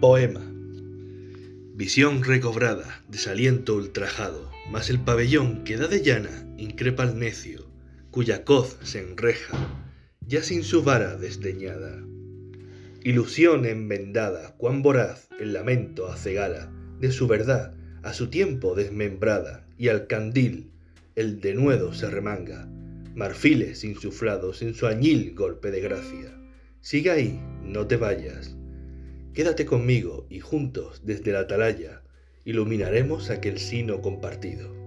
Poema. Visión recobrada, desaliento ultrajado, mas el pabellón que da de llana increpa al necio, cuya coz se enreja, ya sin su vara desdeñada. Ilusión enmendada, cuán voraz el lamento acegala de su verdad a su tiempo desmembrada, y al candil el denuedo se remanga, marfiles insuflados en su añil golpe de gracia. Siga ahí, no te vayas. Quédate conmigo y juntos desde la atalaya iluminaremos aquel sino compartido.